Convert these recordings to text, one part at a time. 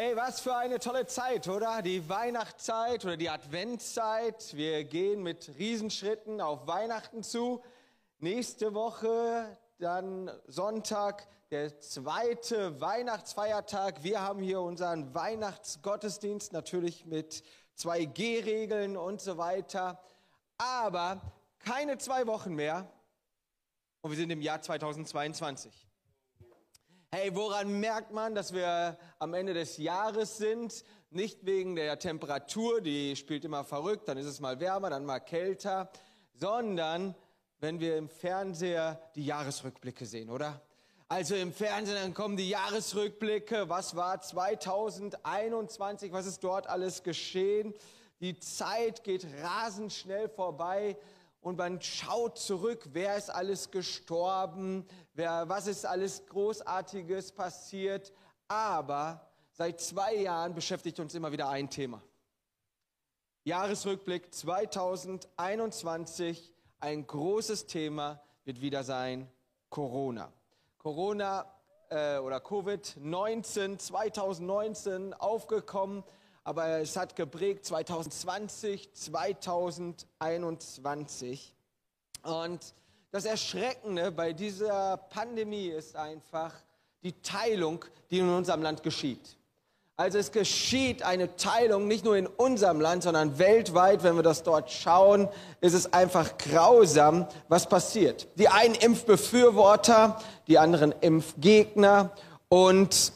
Hey, was für eine tolle Zeit, oder? Die Weihnachtszeit oder die Adventszeit. Wir gehen mit Riesenschritten auf Weihnachten zu. Nächste Woche, dann Sonntag, der zweite Weihnachtsfeiertag. Wir haben hier unseren Weihnachtsgottesdienst, natürlich mit 2G-Regeln und so weiter. Aber keine zwei Wochen mehr und wir sind im Jahr 2022. Hey, woran merkt man, dass wir am Ende des Jahres sind? Nicht wegen der Temperatur, die spielt immer verrückt, dann ist es mal wärmer, dann mal kälter, sondern wenn wir im Fernseher die Jahresrückblicke sehen, oder? Also im Fernsehen, dann kommen die Jahresrückblicke. Was war 2021? Was ist dort alles geschehen? Die Zeit geht rasend schnell vorbei und man schaut zurück, wer ist alles gestorben, wer, was ist alles Großartiges passiert. Aber seit zwei Jahren beschäftigt uns immer wieder ein Thema. Jahresrückblick 2021, ein großes Thema wird wieder sein Corona. Corona äh, oder Covid-19 2019 aufgekommen aber es hat geprägt 2020, 2021. Und das Erschreckende bei dieser Pandemie ist einfach die Teilung, die in unserem Land geschieht. Also es geschieht eine Teilung nicht nur in unserem Land, sondern weltweit. Wenn wir das dort schauen, ist es einfach grausam, was passiert. Die einen Impfbefürworter, die anderen Impfgegner. Und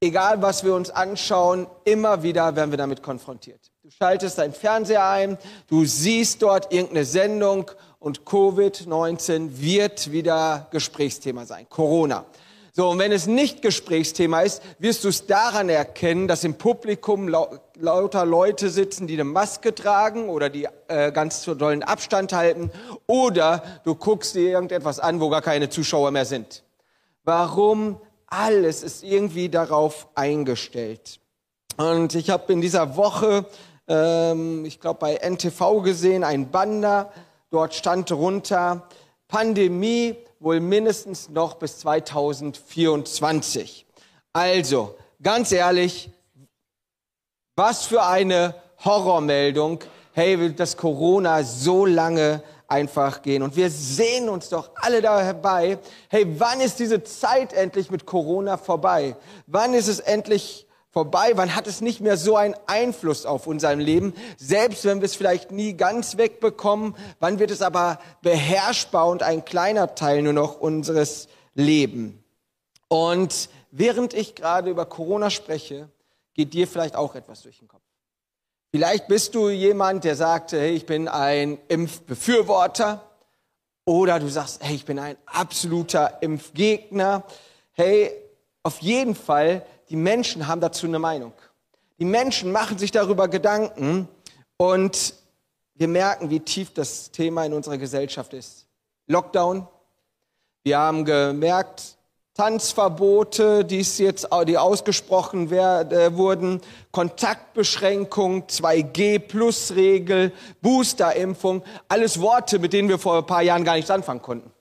egal was wir uns anschauen, immer wieder werden wir damit konfrontiert. Du schaltest dein Fernseher ein, du siehst dort irgendeine Sendung und Covid-19 wird wieder Gesprächsthema sein. Corona. So, und wenn es nicht Gesprächsthema ist, wirst du es daran erkennen, dass im Publikum lau lauter Leute sitzen, die eine Maske tragen oder die äh, ganz dollen Abstand halten. Oder du guckst dir irgendetwas an, wo gar keine Zuschauer mehr sind. Warum alles ist irgendwie darauf eingestellt. Und ich habe in dieser Woche, ähm, ich glaube bei NTV gesehen, ein Banner, dort stand drunter, Pandemie wohl mindestens noch bis 2024. Also, ganz ehrlich, was für eine Horrormeldung, hey, dass Corona so lange einfach gehen. Und wir sehen uns doch alle dabei, hey, wann ist diese Zeit endlich mit Corona vorbei? Wann ist es endlich vorbei? Wann hat es nicht mehr so einen Einfluss auf unser Leben? Selbst wenn wir es vielleicht nie ganz wegbekommen, wann wird es aber beherrschbar und ein kleiner Teil nur noch unseres Lebens? Und während ich gerade über Corona spreche, geht dir vielleicht auch etwas durch den Kopf. Vielleicht bist du jemand, der sagt, hey, ich bin ein Impfbefürworter. Oder du sagst, hey, ich bin ein absoluter Impfgegner. Hey, auf jeden Fall, die Menschen haben dazu eine Meinung. Die Menschen machen sich darüber Gedanken und wir merken, wie tief das Thema in unserer Gesellschaft ist. Lockdown. Wir haben gemerkt, Tanzverbote, die jetzt, die ausgesprochen werden, äh, wurden, Kontaktbeschränkung, 2G-Plus-Regel, Boosterimpfung, alles Worte, mit denen wir vor ein paar Jahren gar nichts anfangen konnten.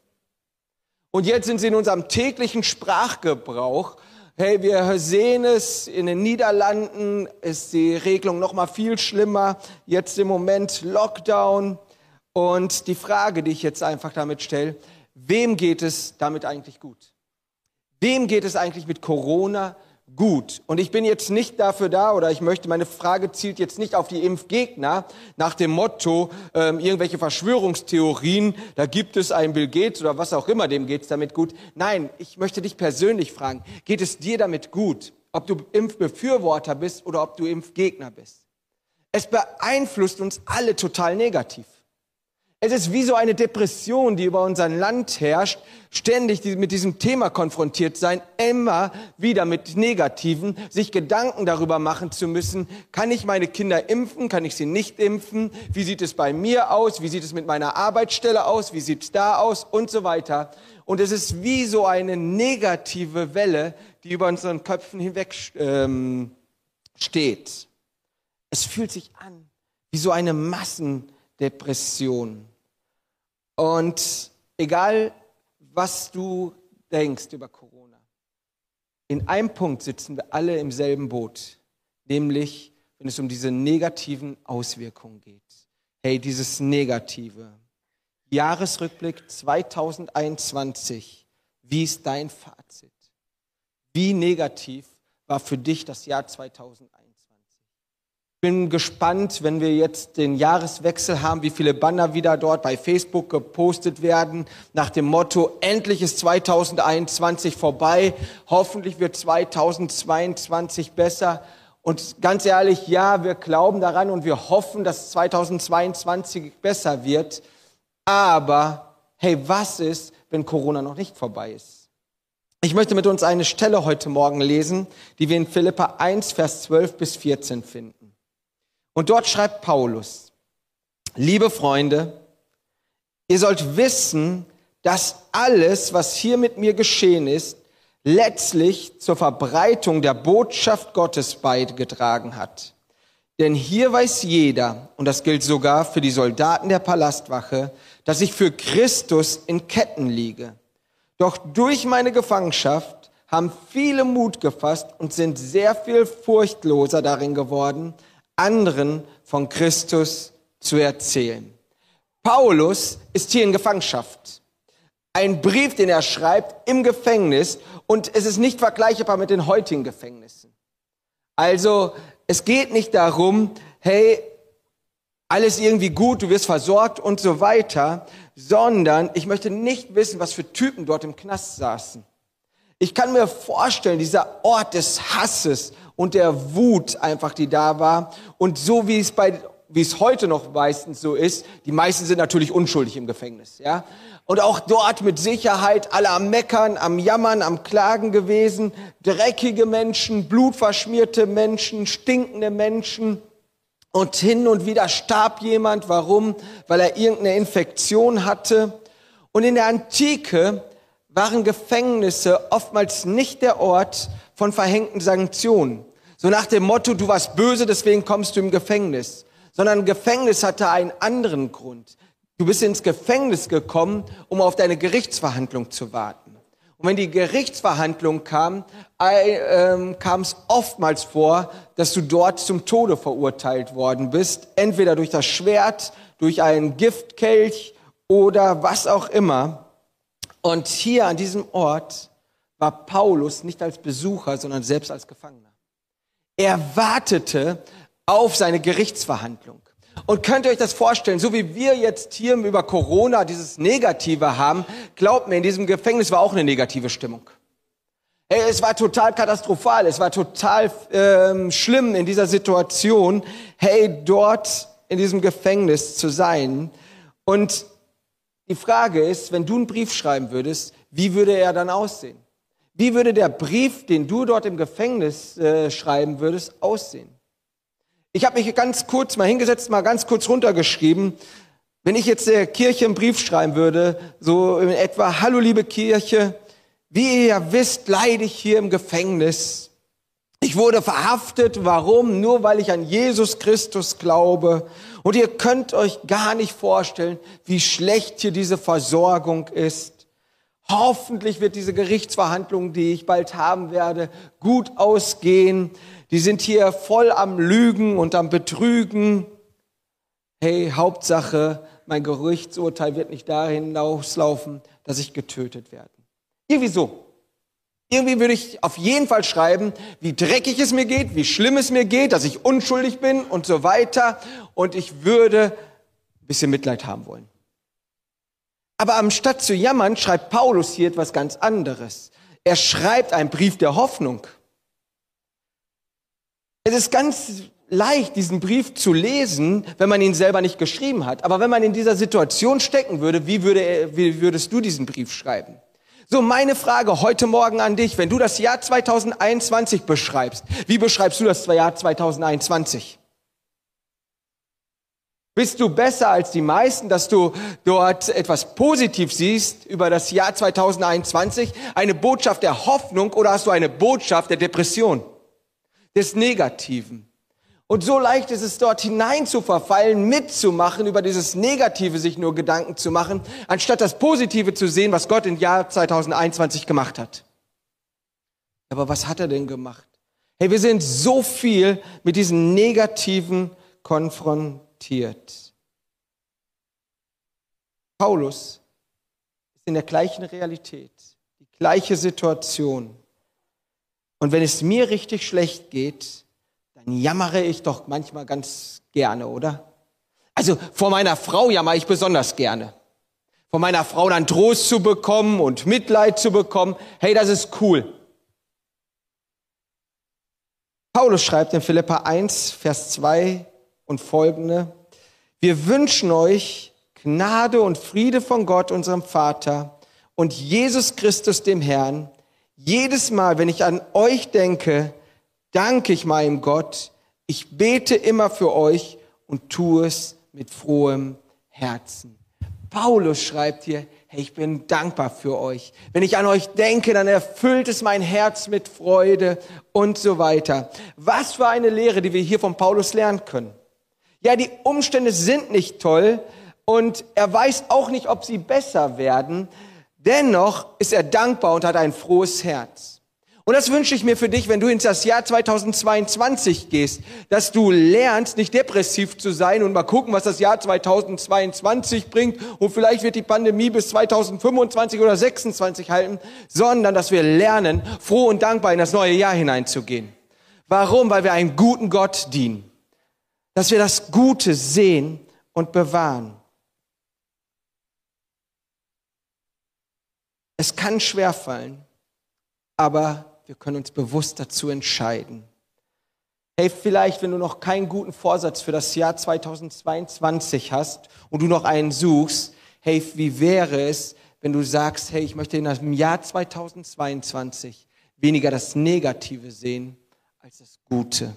Und jetzt sind sie in unserem täglichen Sprachgebrauch. Hey, wir sehen es, in den Niederlanden ist die Regelung noch mal viel schlimmer. Jetzt im Moment Lockdown. Und die Frage, die ich jetzt einfach damit stelle, wem geht es damit eigentlich gut? Wem geht es eigentlich mit Corona gut? Und ich bin jetzt nicht dafür da, oder ich möchte, meine Frage zielt jetzt nicht auf die Impfgegner nach dem Motto, ähm, irgendwelche Verschwörungstheorien, da gibt es einen Bill Gates oder was auch immer, dem geht es damit gut. Nein, ich möchte dich persönlich fragen, geht es dir damit gut? Ob du Impfbefürworter bist oder ob du Impfgegner bist. Es beeinflusst uns alle total negativ. Es ist wie so eine Depression, die über unser Land herrscht, ständig mit diesem Thema konfrontiert sein, immer wieder mit Negativen, sich Gedanken darüber machen zu müssen, kann ich meine Kinder impfen, kann ich sie nicht impfen, wie sieht es bei mir aus, wie sieht es mit meiner Arbeitsstelle aus, wie sieht es da aus und so weiter. Und es ist wie so eine negative Welle, die über unseren Köpfen hinweg ähm, steht. Es fühlt sich an wie so eine Massen Depression. Und egal, was du denkst über Corona, in einem Punkt sitzen wir alle im selben Boot, nämlich wenn es um diese negativen Auswirkungen geht. Hey, dieses Negative. Jahresrückblick 2021. Wie ist dein Fazit? Wie negativ war für dich das Jahr 2021? Bin gespannt, wenn wir jetzt den Jahreswechsel haben, wie viele Banner wieder dort bei Facebook gepostet werden, nach dem Motto, endlich ist 2021 vorbei, hoffentlich wird 2022 besser. Und ganz ehrlich, ja, wir glauben daran und wir hoffen, dass 2022 besser wird. Aber hey, was ist, wenn Corona noch nicht vorbei ist? Ich möchte mit uns eine Stelle heute Morgen lesen, die wir in Philippa 1, Vers 12 bis 14 finden. Und dort schreibt Paulus, liebe Freunde, ihr sollt wissen, dass alles, was hier mit mir geschehen ist, letztlich zur Verbreitung der Botschaft Gottes beigetragen hat. Denn hier weiß jeder, und das gilt sogar für die Soldaten der Palastwache, dass ich für Christus in Ketten liege. Doch durch meine Gefangenschaft haben viele Mut gefasst und sind sehr viel furchtloser darin geworden, anderen von Christus zu erzählen. Paulus ist hier in Gefangenschaft. Ein Brief, den er schreibt im Gefängnis und es ist nicht vergleichbar mit den heutigen Gefängnissen. Also es geht nicht darum, hey, alles irgendwie gut, du wirst versorgt und so weiter, sondern ich möchte nicht wissen, was für Typen dort im Knast saßen. Ich kann mir vorstellen, dieser Ort des Hasses und der Wut einfach, die da war. Und so wie es bei, wie es heute noch meistens so ist, die meisten sind natürlich unschuldig im Gefängnis, ja. Und auch dort mit Sicherheit alle am Meckern, am Jammern, am Klagen gewesen. Dreckige Menschen, blutverschmierte Menschen, stinkende Menschen. Und hin und wieder starb jemand. Warum? Weil er irgendeine Infektion hatte. Und in der Antike waren Gefängnisse oftmals nicht der Ort von verhängten Sanktionen. So nach dem Motto, du warst böse, deswegen kommst du im Gefängnis. Sondern Gefängnis hatte einen anderen Grund. Du bist ins Gefängnis gekommen, um auf deine Gerichtsverhandlung zu warten. Und wenn die Gerichtsverhandlung kam, äh, kam es oftmals vor, dass du dort zum Tode verurteilt worden bist, entweder durch das Schwert, durch einen Giftkelch oder was auch immer. Und hier an diesem Ort war Paulus nicht als Besucher, sondern selbst als Gefangener. Er wartete auf seine Gerichtsverhandlung. Und könnt ihr euch das vorstellen, so wie wir jetzt hier über Corona dieses Negative haben, glaubt mir, in diesem Gefängnis war auch eine negative Stimmung. Es war total katastrophal, es war total ähm, schlimm in dieser Situation, hey, dort in diesem Gefängnis zu sein. Und die Frage ist, wenn du einen Brief schreiben würdest, wie würde er dann aussehen? Wie würde der Brief, den du dort im Gefängnis äh, schreiben würdest, aussehen? Ich habe mich ganz kurz mal hingesetzt, mal ganz kurz runtergeschrieben. Wenn ich jetzt der Kirche einen Brief schreiben würde, so in etwa, hallo liebe Kirche, wie ihr ja wisst, leide ich hier im Gefängnis. Ich wurde verhaftet. Warum? Nur weil ich an Jesus Christus glaube. Und ihr könnt euch gar nicht vorstellen, wie schlecht hier diese Versorgung ist. Hoffentlich wird diese Gerichtsverhandlung, die ich bald haben werde, gut ausgehen. Die sind hier voll am Lügen und am Betrügen. Hey, Hauptsache, mein Gerichtsurteil wird nicht dahin hinauslaufen, dass ich getötet werde. Irgendwie so. Irgendwie würde ich auf jeden Fall schreiben, wie dreckig es mir geht, wie schlimm es mir geht, dass ich unschuldig bin und so weiter. Und ich würde ein bisschen Mitleid haben wollen. Aber anstatt zu jammern, schreibt Paulus hier etwas ganz anderes. Er schreibt einen Brief der Hoffnung. Es ist ganz leicht, diesen Brief zu lesen, wenn man ihn selber nicht geschrieben hat. Aber wenn man in dieser Situation stecken würde, wie, würde wie würdest du diesen Brief schreiben? So, meine Frage heute Morgen an dich, wenn du das Jahr 2021 beschreibst, wie beschreibst du das Jahr 2021? Bist du besser als die meisten, dass du dort etwas positiv siehst über das Jahr 2021? Eine Botschaft der Hoffnung oder hast du eine Botschaft der Depression? Des Negativen? Und so leicht ist es dort hinein zu verfallen, mitzumachen, über dieses Negative sich nur Gedanken zu machen, anstatt das Positive zu sehen, was Gott im Jahr 2021 gemacht hat. Aber was hat er denn gemacht? Hey, wir sind so viel mit diesen Negativen konfrontiert. Paulus ist in der gleichen Realität, die gleiche Situation. Und wenn es mir richtig schlecht geht, jammere ich doch manchmal ganz gerne, oder? Also vor meiner Frau jammer ich besonders gerne. Vor meiner Frau dann Trost zu bekommen und Mitleid zu bekommen, hey, das ist cool. Paulus schreibt in Philippa 1, Vers 2 und folgende, wir wünschen euch Gnade und Friede von Gott, unserem Vater und Jesus Christus, dem Herrn. Jedes Mal, wenn ich an euch denke, danke ich meinem Gott. Ich bete immer für euch und tue es mit frohem Herzen. Paulus schreibt hier, hey, ich bin dankbar für euch. Wenn ich an euch denke, dann erfüllt es mein Herz mit Freude und so weiter. Was für eine Lehre, die wir hier von Paulus lernen können. Ja, die Umstände sind nicht toll und er weiß auch nicht, ob sie besser werden. Dennoch ist er dankbar und hat ein frohes Herz. Und das wünsche ich mir für dich, wenn du ins Jahr 2022 gehst, dass du lernst, nicht depressiv zu sein und mal gucken, was das Jahr 2022 bringt und vielleicht wird die Pandemie bis 2025 oder 2026 halten, sondern dass wir lernen, froh und dankbar in das neue Jahr hineinzugehen. Warum? Weil wir einen guten Gott dienen. Dass wir das Gute sehen und bewahren. Es kann schwerfallen, aber wir können uns bewusst dazu entscheiden. Hey, vielleicht, wenn du noch keinen guten Vorsatz für das Jahr 2022 hast und du noch einen suchst, hey, wie wäre es, wenn du sagst, hey, ich möchte in dem Jahr 2022 weniger das Negative sehen als das Gute.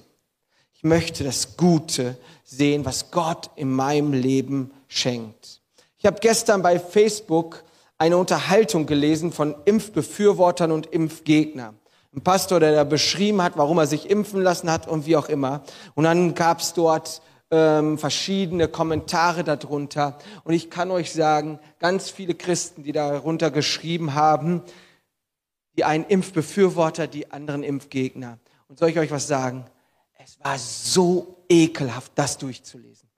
Ich möchte das Gute sehen, was Gott in meinem Leben schenkt. Ich habe gestern bei Facebook eine Unterhaltung gelesen von Impfbefürwortern und Impfgegnern ein Pastor, der da beschrieben hat, warum er sich impfen lassen hat und wie auch immer. Und dann gab es dort ähm, verschiedene Kommentare darunter. Und ich kann euch sagen, ganz viele Christen, die darunter geschrieben haben, die einen Impfbefürworter, die anderen Impfgegner. Und soll ich euch was sagen? Es war so ekelhaft, das durchzulesen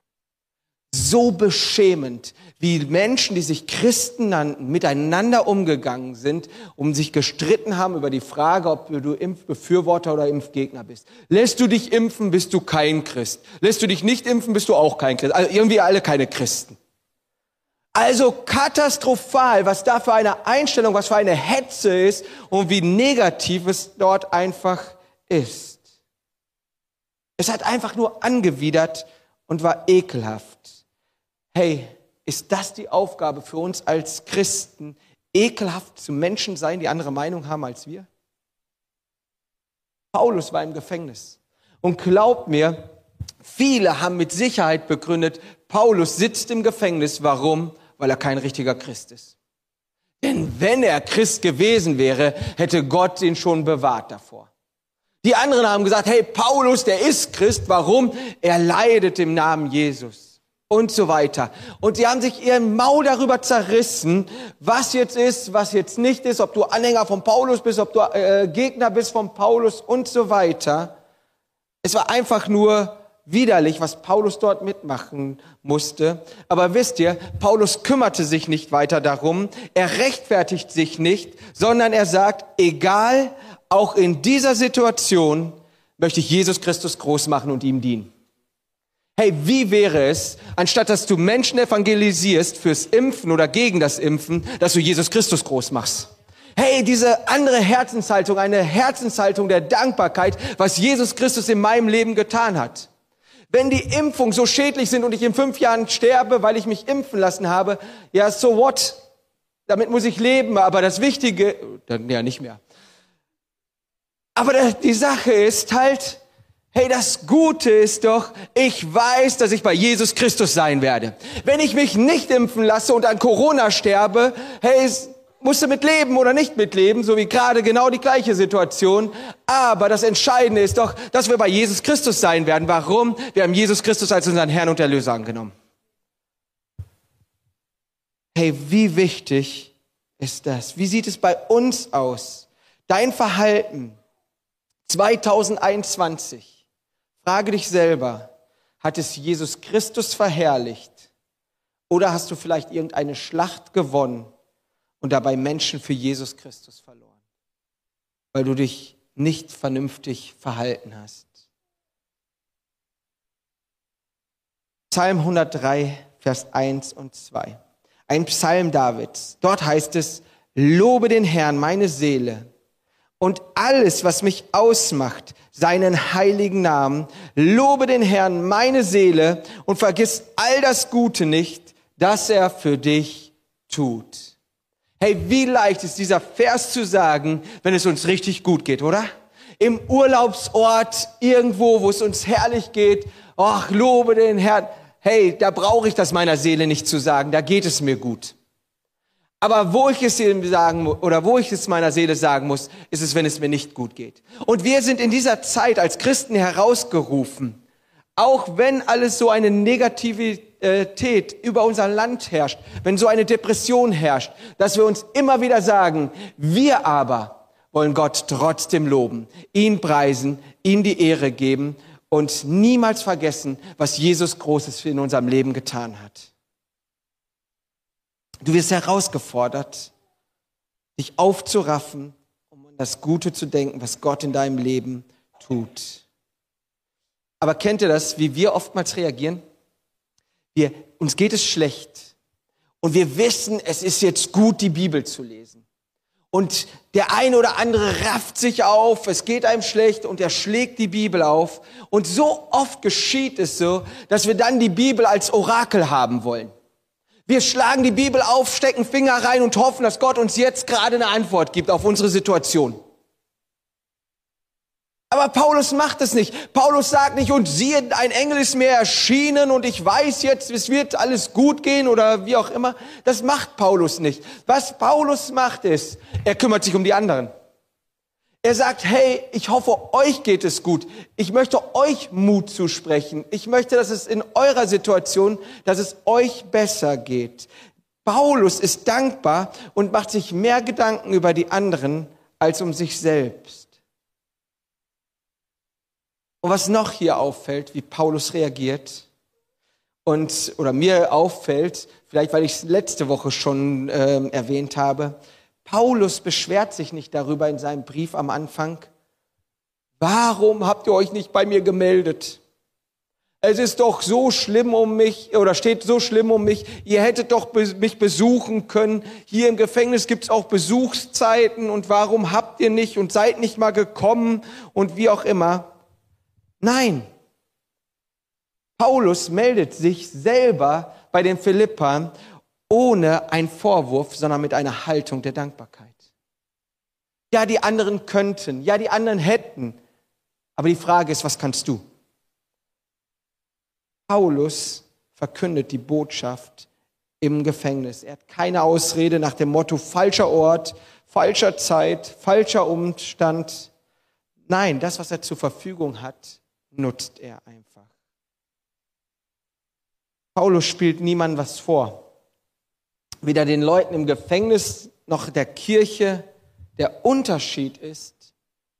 so beschämend, wie Menschen, die sich Christen nannten, miteinander umgegangen sind, um sich gestritten haben über die Frage, ob du Impfbefürworter oder Impfgegner bist. Lässt du dich impfen, bist du kein Christ. Lässt du dich nicht impfen, bist du auch kein Christ. Also irgendwie alle keine Christen. Also katastrophal, was da für eine Einstellung, was für eine Hetze ist und wie negativ es dort einfach ist. Es hat einfach nur angewidert und war ekelhaft hey, ist das die Aufgabe für uns als Christen, ekelhaft zu Menschen sein, die andere Meinung haben als wir? Paulus war im Gefängnis. Und glaubt mir, viele haben mit Sicherheit begründet, Paulus sitzt im Gefängnis. Warum? Weil er kein richtiger Christ ist. Denn wenn er Christ gewesen wäre, hätte Gott ihn schon bewahrt davor. Die anderen haben gesagt, hey, Paulus, der ist Christ. Warum? Er leidet im Namen Jesus und so weiter. Und sie haben sich ihren Maul darüber zerrissen, was jetzt ist, was jetzt nicht ist, ob du Anhänger von Paulus bist, ob du äh, Gegner bist von Paulus und so weiter. Es war einfach nur widerlich, was Paulus dort mitmachen musste. Aber wisst ihr, Paulus kümmerte sich nicht weiter darum, er rechtfertigt sich nicht, sondern er sagt, egal, auch in dieser Situation möchte ich Jesus Christus groß machen und ihm dienen. Hey, wie wäre es, anstatt dass du Menschen evangelisierst fürs Impfen oder gegen das Impfen, dass du Jesus Christus groß machst? Hey, diese andere Herzenshaltung, eine Herzenshaltung der Dankbarkeit, was Jesus Christus in meinem Leben getan hat. Wenn die Impfungen so schädlich sind und ich in fünf Jahren sterbe, weil ich mich impfen lassen habe, ja, so what? Damit muss ich leben, aber das Wichtige, dann ja nicht mehr. Aber die Sache ist halt, Hey, das Gute ist doch, ich weiß, dass ich bei Jesus Christus sein werde. Wenn ich mich nicht impfen lasse und an Corona sterbe, hey, musst du mit leben oder nicht mitleben, so wie gerade genau die gleiche Situation. Aber das Entscheidende ist doch, dass wir bei Jesus Christus sein werden. Warum? Wir haben Jesus Christus als unseren Herrn und Erlöser angenommen. Hey, wie wichtig ist das? Wie sieht es bei uns aus? Dein Verhalten 2021. Frage dich selber, hat es Jesus Christus verherrlicht oder hast du vielleicht irgendeine Schlacht gewonnen und dabei Menschen für Jesus Christus verloren, weil du dich nicht vernünftig verhalten hast? Psalm 103, Vers 1 und 2. Ein Psalm Davids. Dort heißt es, Lobe den Herrn, meine Seele, und alles, was mich ausmacht, seinen heiligen Namen. Lobe den Herrn, meine Seele, und vergiss all das Gute nicht, das er für dich tut. Hey, wie leicht ist dieser Vers zu sagen, wenn es uns richtig gut geht, oder? Im Urlaubsort, irgendwo, wo es uns herrlich geht. Ach, lobe den Herrn. Hey, da brauche ich das meiner Seele nicht zu sagen, da geht es mir gut. Aber wo ich es ihm sagen oder wo ich es meiner Seele sagen muss, ist es, wenn es mir nicht gut geht. Und wir sind in dieser Zeit als Christen herausgerufen, auch wenn alles so eine Negativität über unser Land herrscht, wenn so eine Depression herrscht, dass wir uns immer wieder sagen, wir aber wollen Gott trotzdem loben, ihn preisen, ihm die Ehre geben und niemals vergessen, was Jesus Großes in unserem Leben getan hat. Du wirst herausgefordert, dich aufzuraffen, um an das Gute zu denken, was Gott in deinem Leben tut. Aber kennt ihr das, wie wir oftmals reagieren? Wir, uns geht es schlecht und wir wissen, es ist jetzt gut, die Bibel zu lesen. Und der eine oder andere rafft sich auf, es geht einem schlecht und er schlägt die Bibel auf. Und so oft geschieht es so, dass wir dann die Bibel als Orakel haben wollen. Wir schlagen die Bibel auf, stecken Finger rein und hoffen, dass Gott uns jetzt gerade eine Antwort gibt auf unsere Situation. Aber Paulus macht es nicht. Paulus sagt nicht, und siehe, ein Engel ist mir erschienen und ich weiß jetzt, es wird alles gut gehen oder wie auch immer. Das macht Paulus nicht. Was Paulus macht ist, er kümmert sich um die anderen. Er sagt, hey, ich hoffe, euch geht es gut. Ich möchte euch Mut zusprechen. Ich möchte, dass es in eurer Situation, dass es euch besser geht. Paulus ist dankbar und macht sich mehr Gedanken über die anderen als um sich selbst. Und was noch hier auffällt, wie Paulus reagiert, und, oder mir auffällt, vielleicht weil ich es letzte Woche schon äh, erwähnt habe, Paulus beschwert sich nicht darüber in seinem Brief am Anfang. Warum habt ihr euch nicht bei mir gemeldet? Es ist doch so schlimm um mich oder steht so schlimm um mich. Ihr hättet doch mich besuchen können. Hier im Gefängnis gibt's auch Besuchszeiten und warum habt ihr nicht und seid nicht mal gekommen und wie auch immer. Nein. Paulus meldet sich selber bei den Philippern ohne einen Vorwurf, sondern mit einer Haltung der Dankbarkeit. Ja, die anderen könnten, ja, die anderen hätten, aber die Frage ist, was kannst du? Paulus verkündet die Botschaft im Gefängnis. Er hat keine Ausrede nach dem Motto falscher Ort, falscher Zeit, falscher Umstand. Nein, das, was er zur Verfügung hat, nutzt er einfach. Paulus spielt niemandem was vor weder den Leuten im Gefängnis noch der Kirche der Unterschied ist,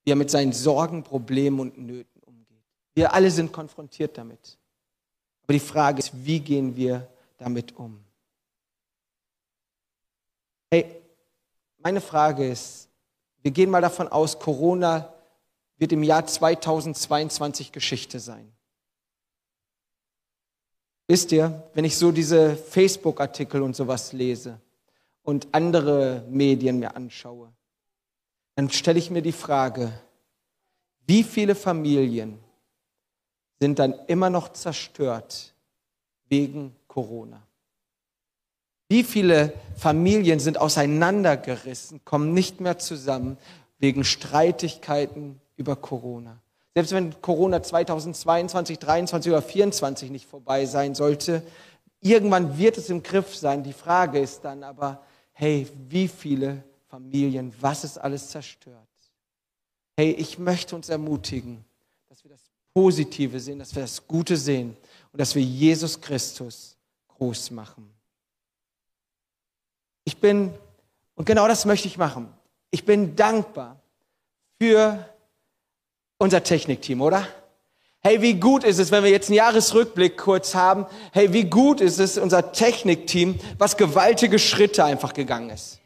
wie er mit seinen Sorgen, Problemen und Nöten umgeht. Wir alle sind konfrontiert damit. Aber die Frage ist, wie gehen wir damit um? Hey, meine Frage ist, wir gehen mal davon aus, Corona wird im Jahr 2022 Geschichte sein. Wisst ihr, wenn ich so diese Facebook-Artikel und sowas lese und andere Medien mir anschaue, dann stelle ich mir die Frage, wie viele Familien sind dann immer noch zerstört wegen Corona? Wie viele Familien sind auseinandergerissen, kommen nicht mehr zusammen wegen Streitigkeiten über Corona? Selbst wenn Corona 2022, 2023 oder 2024 nicht vorbei sein sollte, irgendwann wird es im Griff sein. Die Frage ist dann aber, hey, wie viele Familien, was ist alles zerstört? Hey, ich möchte uns ermutigen, dass wir das Positive sehen, dass wir das Gute sehen und dass wir Jesus Christus groß machen. Ich bin, und genau das möchte ich machen, ich bin dankbar für Unser Technikteam, oder? Hey, wie gut ist es, wenn wir jetzt einen Jahresrückblick kurz haben? Hey, wie gut ist es, unser Technikteam, was gewaltige Schritte einfach gegangen ist.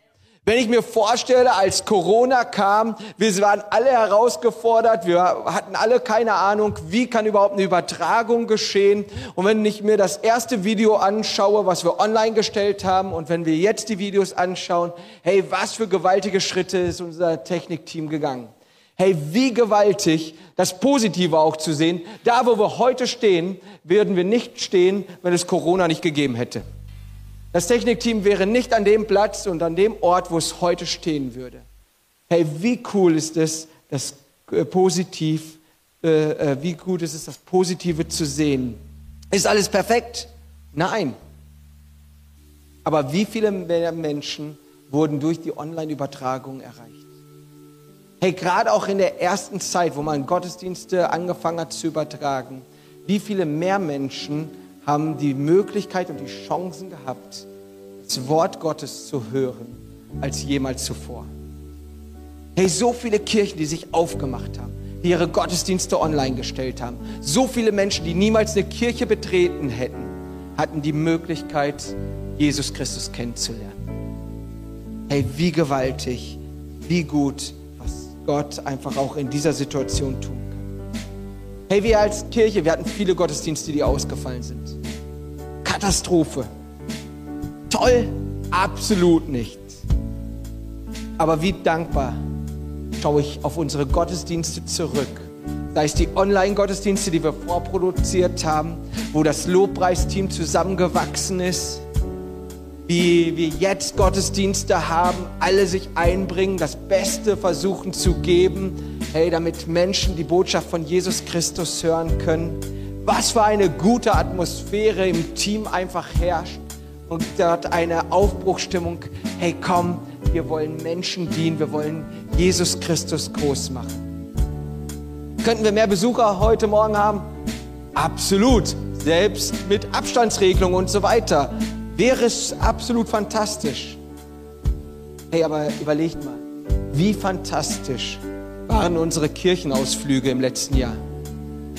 Wenn ich mir vorstelle, als Corona kam, wir waren alle herausgefordert, wir hatten alle keine Ahnung, wie kann überhaupt eine Übertragung geschehen. Und wenn ich mir das erste Video anschaue, was wir online gestellt haben, und wenn wir jetzt die Videos anschauen, hey, was für gewaltige Schritte ist unser Technikteam gegangen. Hey, wie gewaltig, das Positive auch zu sehen. Da, wo wir heute stehen, würden wir nicht stehen, wenn es Corona nicht gegeben hätte. Das Technikteam wäre nicht an dem Platz und an dem Ort, wo es heute stehen würde. Hey, wie cool ist es, das äh, positiv, äh, äh, wie gut ist es, das Positive zu sehen. Ist alles perfekt? Nein. Aber wie viele Menschen wurden durch die Online-Übertragung erreicht? Hey, gerade auch in der ersten Zeit, wo man Gottesdienste angefangen hat zu übertragen, wie viele mehr Menschen haben die Möglichkeit und die Chancen gehabt, das Wort Gottes zu hören, als jemals zuvor. Hey, so viele Kirchen, die sich aufgemacht haben, die ihre Gottesdienste online gestellt haben. So viele Menschen, die niemals eine Kirche betreten hätten, hatten die Möglichkeit, Jesus Christus kennenzulernen. Hey, wie gewaltig, wie gut, Gott einfach auch in dieser Situation tun kann. Hey, wir als Kirche, wir hatten viele Gottesdienste, die ausgefallen sind. Katastrophe. Toll? Absolut nicht. Aber wie dankbar schaue ich auf unsere Gottesdienste zurück. Sei es die Online-Gottesdienste, die wir vorproduziert haben, wo das Lobpreisteam zusammengewachsen ist, wie wir jetzt Gottesdienste haben, alle sich einbringen, das Beste versuchen zu geben, hey, damit Menschen die Botschaft von Jesus Christus hören können. Was für eine gute Atmosphäre im Team einfach herrscht und dort eine Aufbruchstimmung. Hey, komm, wir wollen Menschen dienen, wir wollen Jesus Christus groß machen. Könnten wir mehr Besucher heute Morgen haben? Absolut, selbst mit Abstandsregelung und so weiter. Wäre es absolut fantastisch. Hey, aber überlegt mal, wie fantastisch waren unsere Kirchenausflüge im letzten Jahr.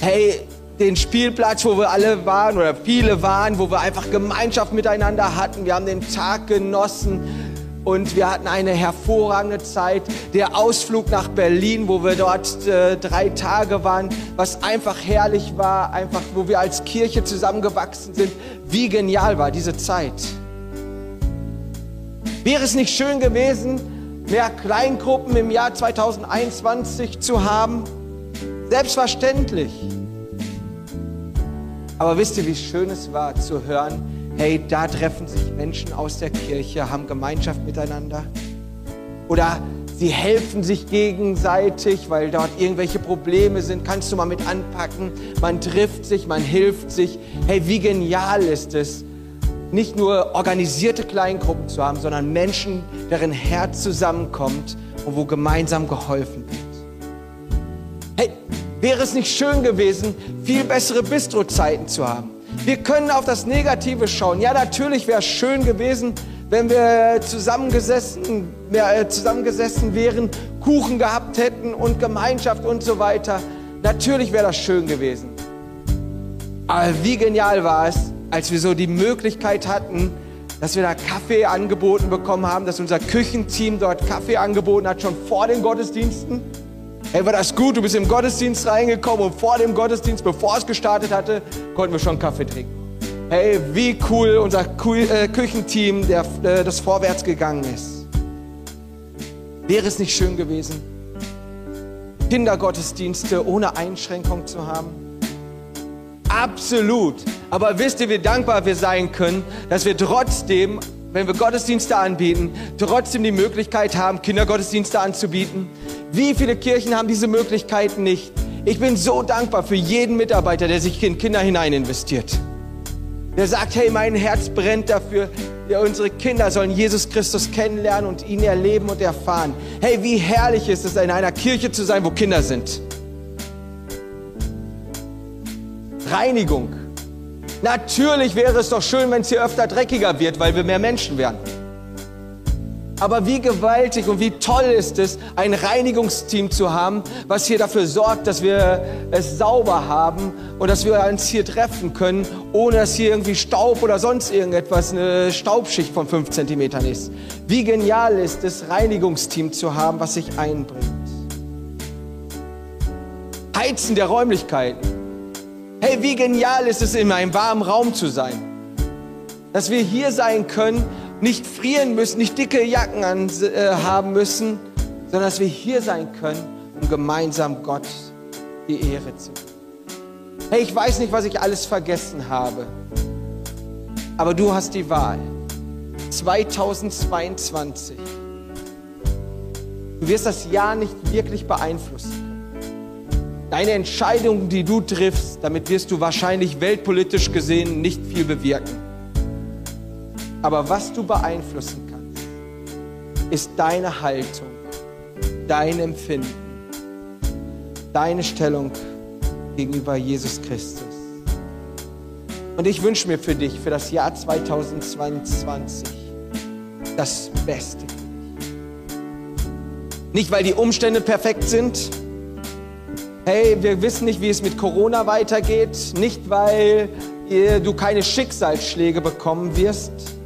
Hey, den Spielplatz, wo wir alle waren oder viele waren, wo wir einfach Gemeinschaft miteinander hatten. Wir haben den Tag genossen und wir hatten eine hervorragende Zeit. Der Ausflug nach Berlin, wo wir dort äh, drei Tage waren, was einfach herrlich war, einfach wo wir als Kirche zusammengewachsen sind. Wie genial war diese Zeit. Wäre es nicht schön gewesen, mehr Kleingruppen im Jahr 2021 zu haben? Selbstverständlich. Aber wisst ihr, wie schön es war zu hören, hey, da treffen sich Menschen aus der Kirche, haben Gemeinschaft miteinander. Oder sie helfen sich gegenseitig, weil dort irgendwelche Probleme sind. Kannst du mal mit anpacken? Man trifft sich, man hilft sich. Hey, wie genial ist es, nicht nur organisierte Kleingruppen zu haben, sondern Menschen, deren Herz zusammenkommt und wo gemeinsam geholfen wird. Hey, Wäre es nicht schön gewesen, viel bessere Bistrozeiten zu haben? Wir können auf das Negative schauen. Ja, natürlich wäre es schön gewesen, wenn wir zusammengesessen, äh, zusammengesessen wären, Kuchen gehabt hätten und Gemeinschaft und so weiter. Natürlich wäre das schön gewesen. Aber wie genial war es, als wir so die Möglichkeit hatten, dass wir da Kaffee angeboten bekommen haben, dass unser Küchenteam dort Kaffee angeboten hat, schon vor den Gottesdiensten. Hey, war das gut? Du bist im Gottesdienst reingekommen und vor dem Gottesdienst, bevor es gestartet hatte, konnten wir schon Kaffee trinken. Hey, wie cool unser äh, Küchenteam, der, äh, das vorwärts gegangen ist. Wäre es nicht schön gewesen, Kindergottesdienste ohne Einschränkung zu haben? Absolut. Aber wisst ihr, wie dankbar wir sein können, dass wir trotzdem wenn wir Gottesdienste anbieten, trotzdem die Möglichkeit haben, Kindergottesdienste anzubieten. Wie viele Kirchen haben diese Möglichkeit nicht? Ich bin so dankbar für jeden Mitarbeiter, der sich in Kinder hinein investiert. Der sagt, hey, mein Herz brennt dafür, ja, unsere Kinder sollen Jesus Christus kennenlernen und ihn erleben und erfahren. Hey, wie herrlich ist es, in einer Kirche zu sein, wo Kinder sind. Reinigung. Natürlich wäre es doch schön, wenn es hier öfter dreckiger wird, weil wir mehr Menschen wären. Aber wie gewaltig und wie toll ist es, ein Reinigungsteam zu haben, was hier dafür sorgt, dass wir es sauber haben und dass wir uns hier treffen können, ohne dass hier irgendwie Staub oder sonst irgendetwas, eine Staubschicht von fünf Zentimetern ist. Wie genial ist es, Reinigungsteam zu haben, was sich einbringt. Heizen der Räumlichkeiten. Hey, wie genial ist es, in einem warmen Raum zu sein. Dass wir hier sein können nicht frieren müssen, nicht dicke Jacken an, äh, haben müssen, sondern dass wir hier sein können, um gemeinsam Gott die Ehre zu geben. Hey, ich weiß nicht, was ich alles vergessen habe, aber du hast die Wahl. 2022. Du wirst das Jahr nicht wirklich beeinflussen. Deine Entscheidungen, die du triffst, damit wirst du wahrscheinlich weltpolitisch gesehen nicht viel bewirken. Aber was du beeinflussen kannst, ist deine Haltung, dein Empfinden, deine Stellung gegenüber Jesus Christus. Und ich wünsche mir für dich, für das Jahr 2022, das Beste. Nicht, weil die Umstände perfekt sind. Hey, wir wissen nicht, wie es mit Corona weitergeht. Nicht, weil du keine Schicksalsschläge bekommen wirst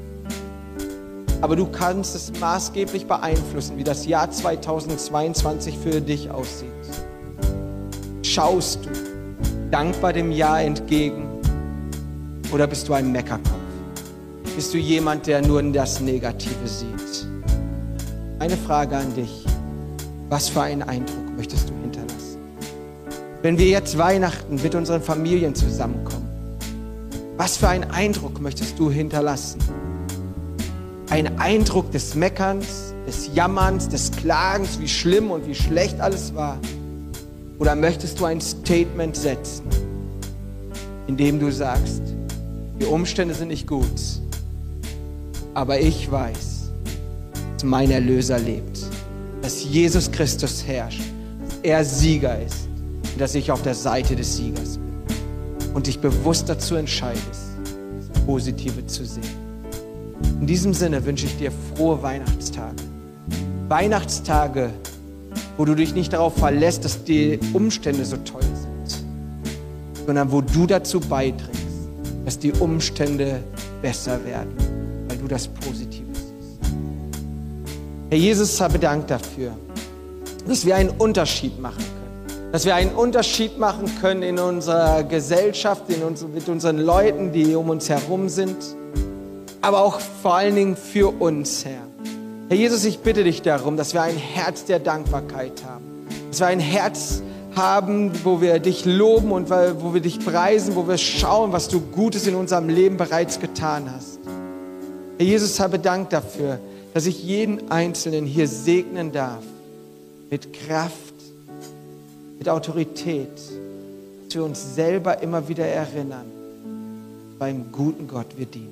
aber du kannst es maßgeblich beeinflussen, wie das Jahr 2022 für dich aussieht. Schaust du dankbar dem Jahr entgegen oder bist du ein Meckerkopf? Bist du jemand, der nur das Negative sieht? Eine Frage an dich. Was für einen Eindruck möchtest du hinterlassen? Wenn wir jetzt Weihnachten mit unseren Familien zusammenkommen, was für einen Eindruck möchtest du hinterlassen? Ein Eindruck des Meckerns, des Jammerns, des Klagens, wie schlimm und wie schlecht alles war? Oder möchtest du ein Statement setzen, in dem du sagst, die Umstände sind nicht gut, aber ich weiß, dass mein Erlöser lebt, dass Jesus Christus herrscht, dass er Sieger ist und dass ich auf der Seite des Siegers bin und dich bewusst dazu entscheidest, das Positive zu sehen. In diesem Sinne wünsche ich dir frohe Weihnachtstage. Weihnachtstage, wo du dich nicht darauf verlässt, dass die Umstände so toll sind, sondern wo du dazu beiträgst, dass die Umstände besser werden, weil du das Positive siehst. Herr Jesus, habe Dank dafür, dass wir einen Unterschied machen können. Dass wir einen Unterschied machen können in unserer Gesellschaft, in uns, mit unseren Leuten, die um uns herum sind aber auch vor allen Dingen für uns, Herr. Herr Jesus, ich bitte dich darum, dass wir ein Herz der Dankbarkeit haben. Dass wir ein Herz haben, wo wir dich loben und wo wir dich preisen, wo wir schauen, was du Gutes in unserem Leben bereits getan hast. Herr Jesus, habe Dank dafür, dass ich jeden Einzelnen hier segnen darf. Mit Kraft, mit Autorität, dass wir uns selber immer wieder erinnern, beim guten Gott wir dienen.